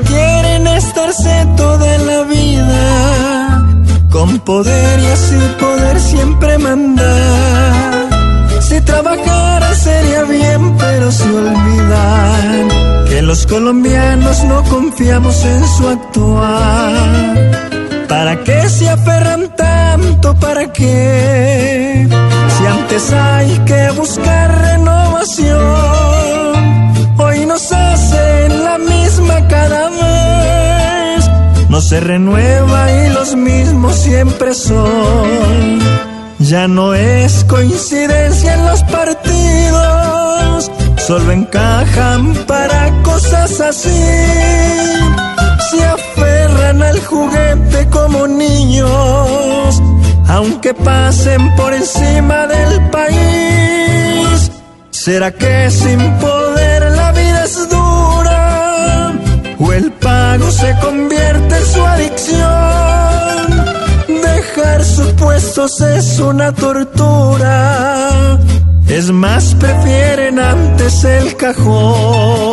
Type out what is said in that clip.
Quieren estarse toda la vida con poder y así poder siempre mandar. Si trabajara sería bien, pero se olvidan que los colombianos no confiamos en su actuar. ¿Para qué se aferran tanto? ¿Para qué? Si antes hay que buscar No se renueva y los mismos siempre son. Ya no es coincidencia en los partidos, solo encajan para cosas así. Se aferran al juguete como niños, aunque pasen por encima del país. ¿Será que sin poder el pago se convierte en su adicción? Dejar sus puestos es una tortura. Es más, prefieren antes el cajón.